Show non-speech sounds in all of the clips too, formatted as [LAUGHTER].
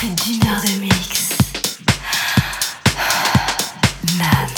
D'une heure de mix. [SIGHS] Non-stop.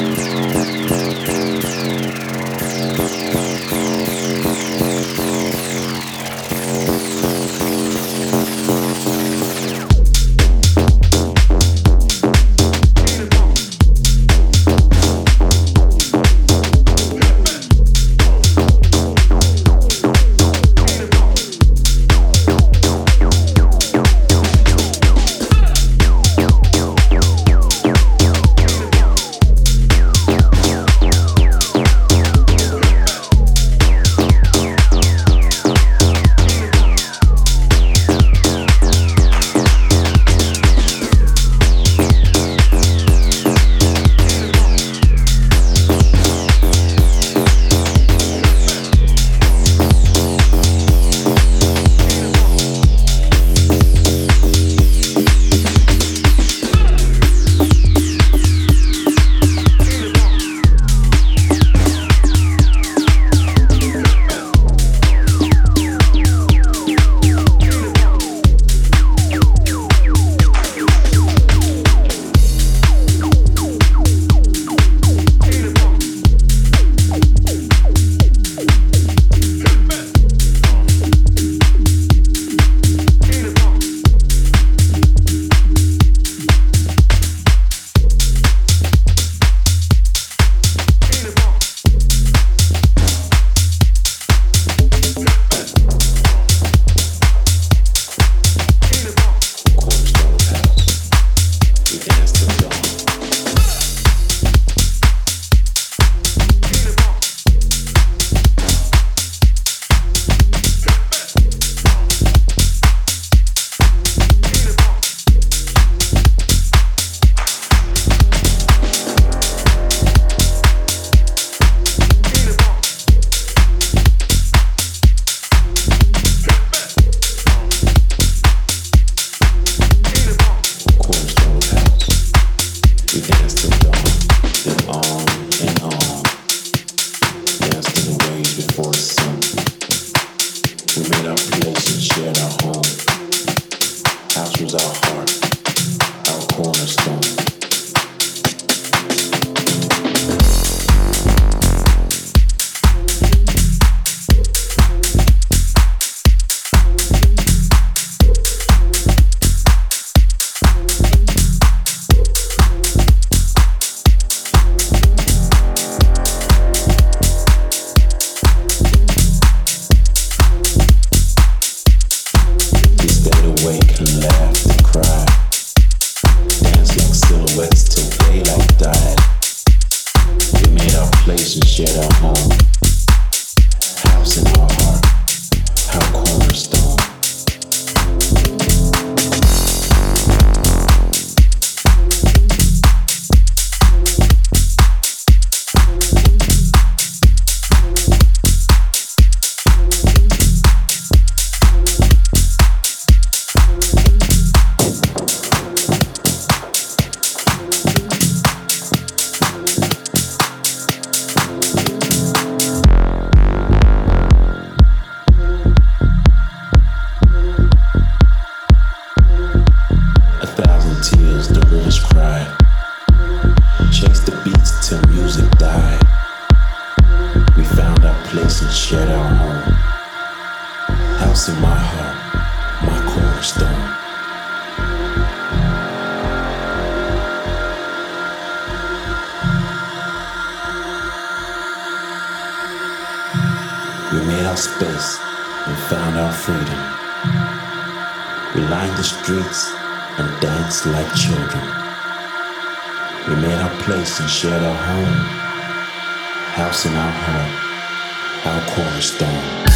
in our heart, our chorus done.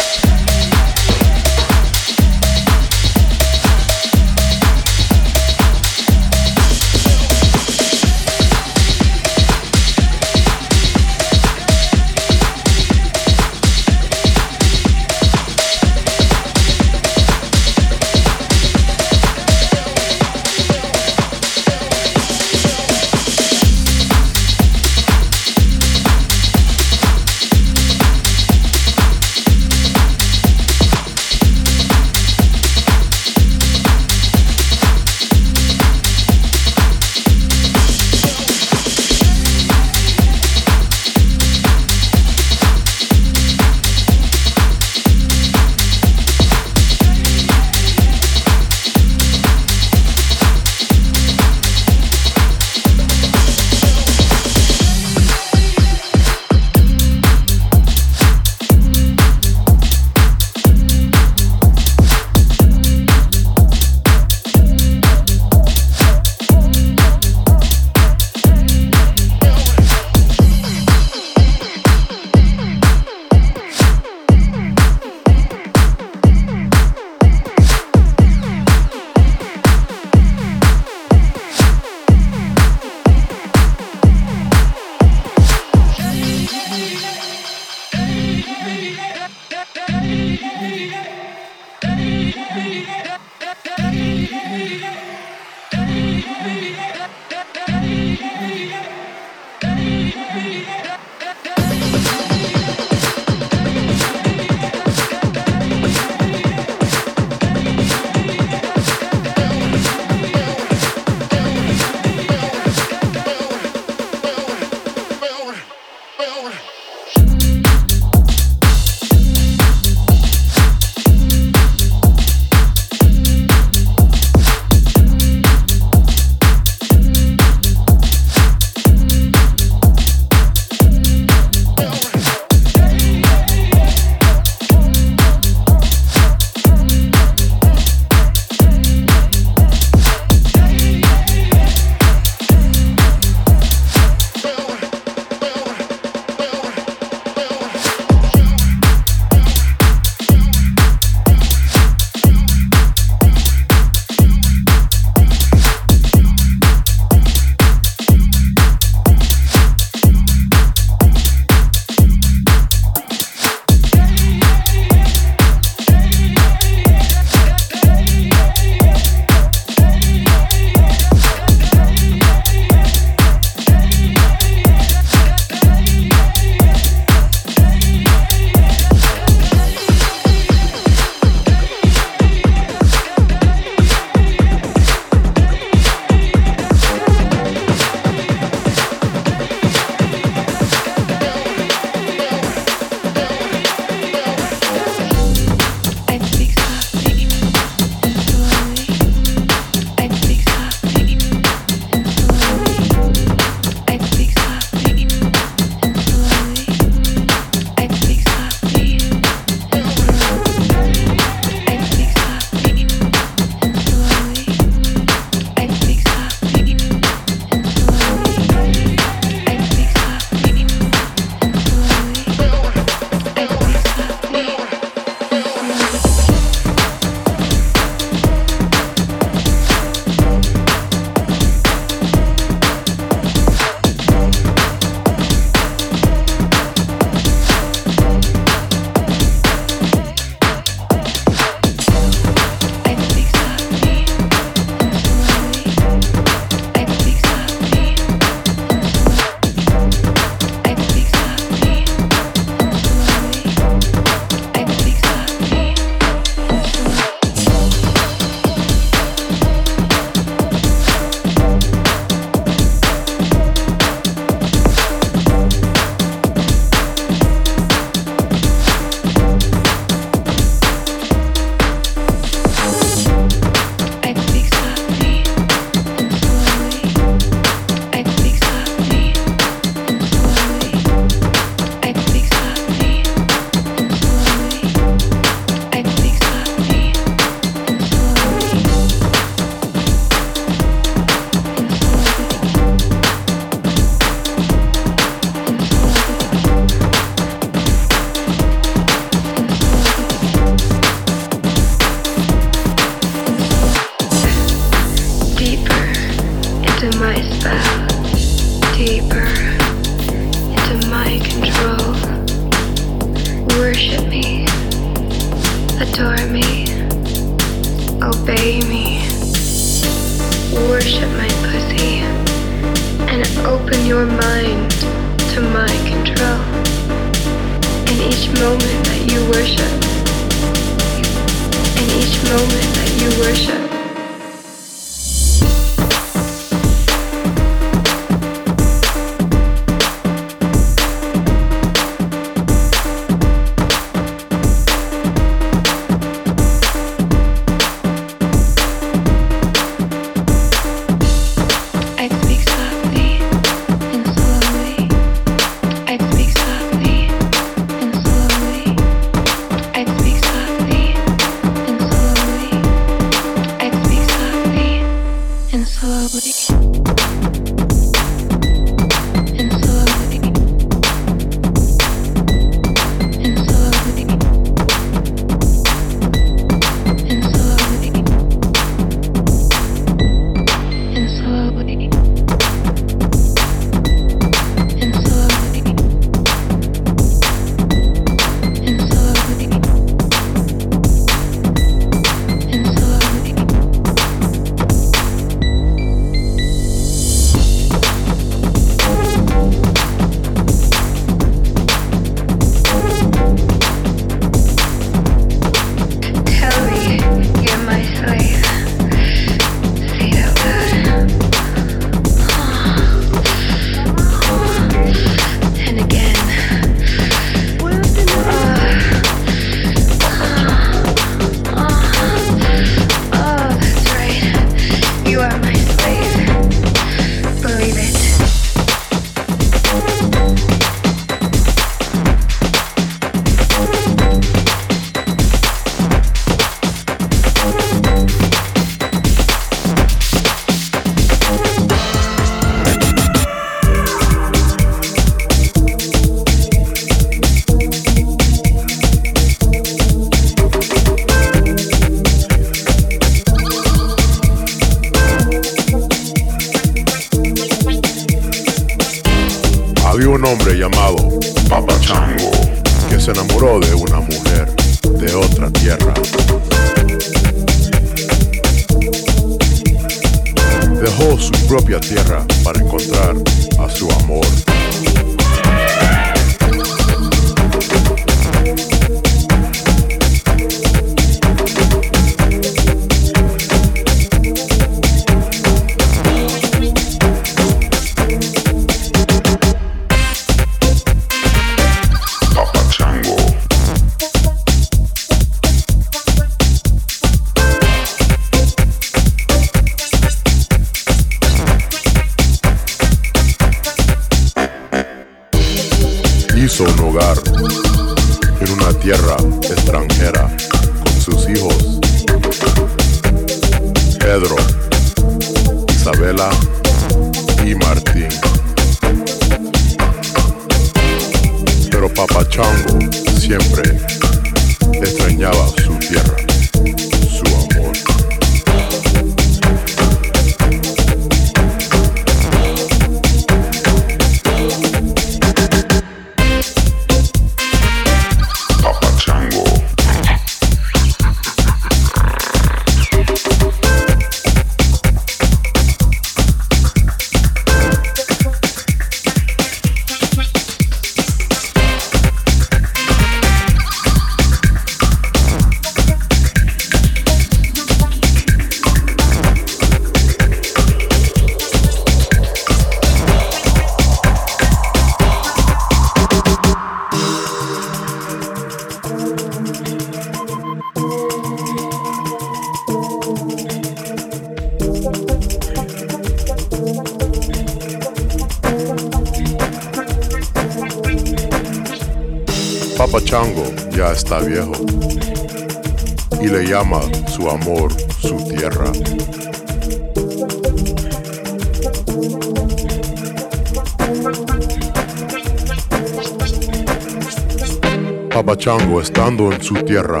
Chango, estando en su tierra,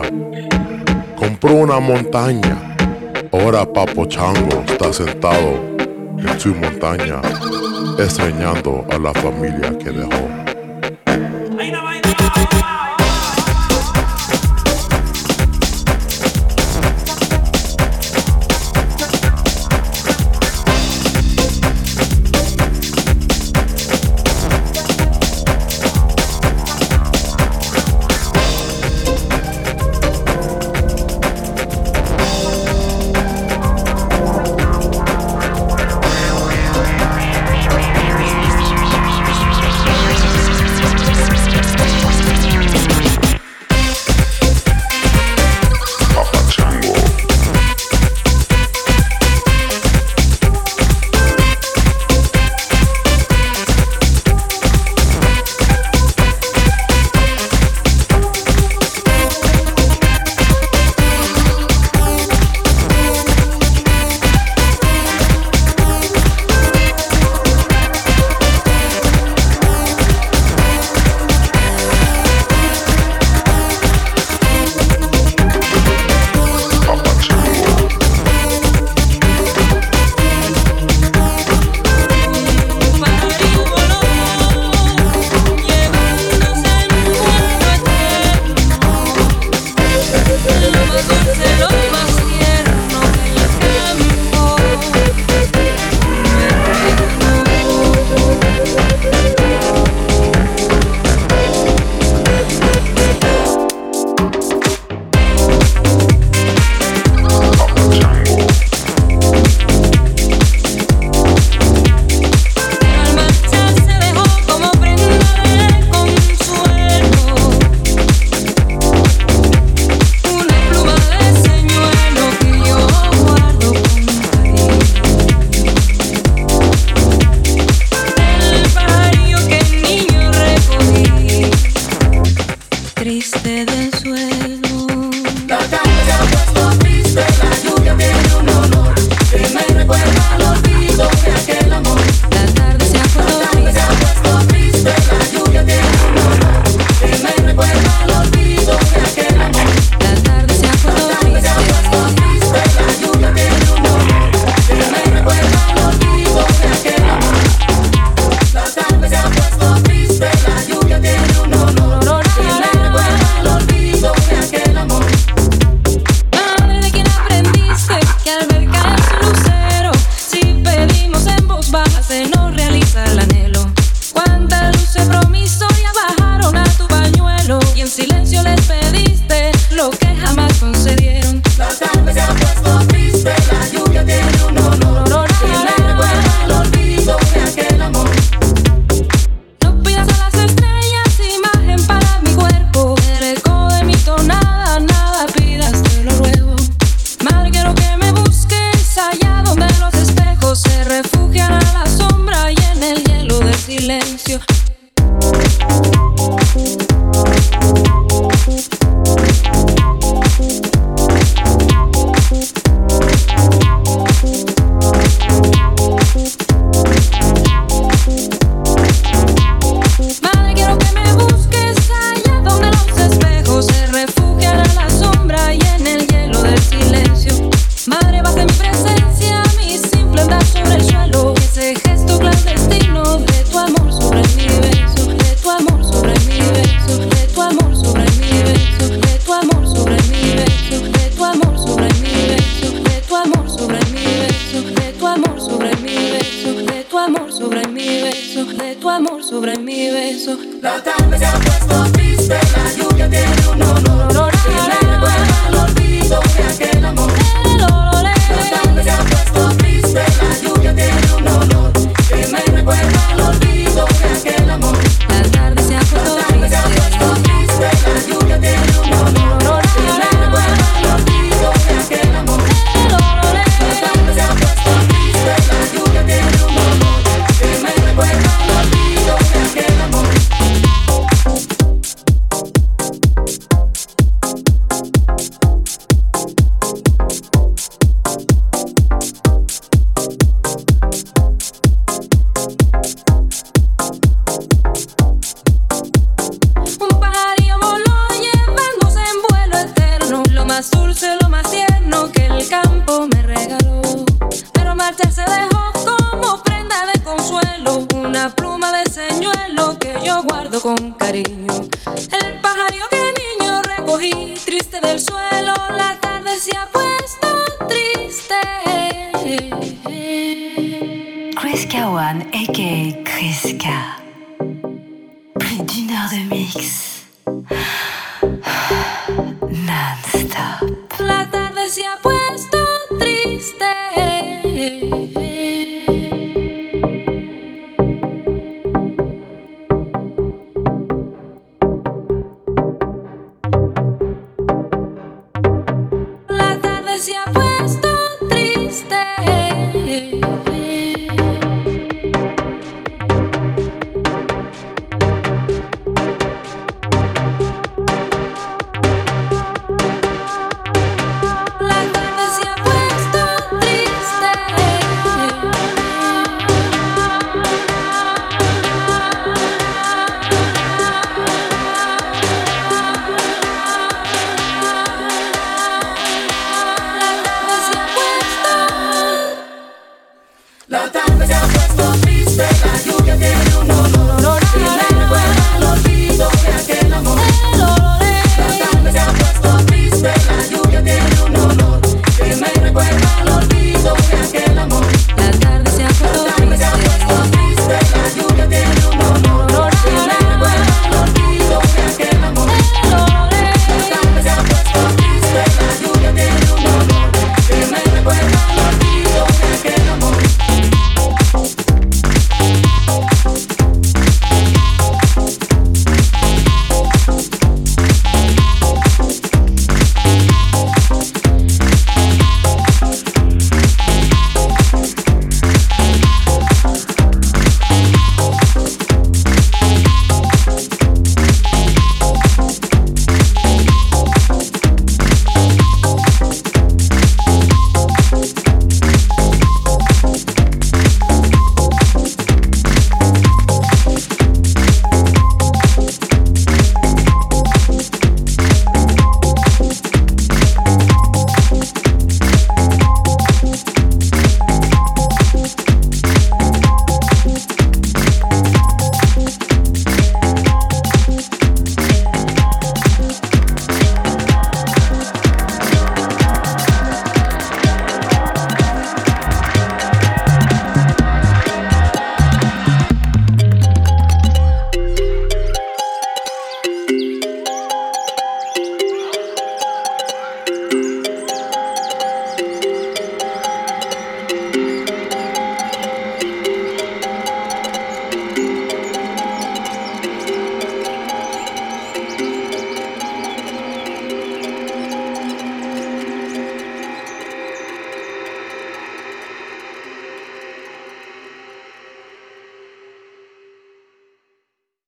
compró una montaña. Ahora Papo Chango está sentado en su montaña, extrañando a la familia que dejó.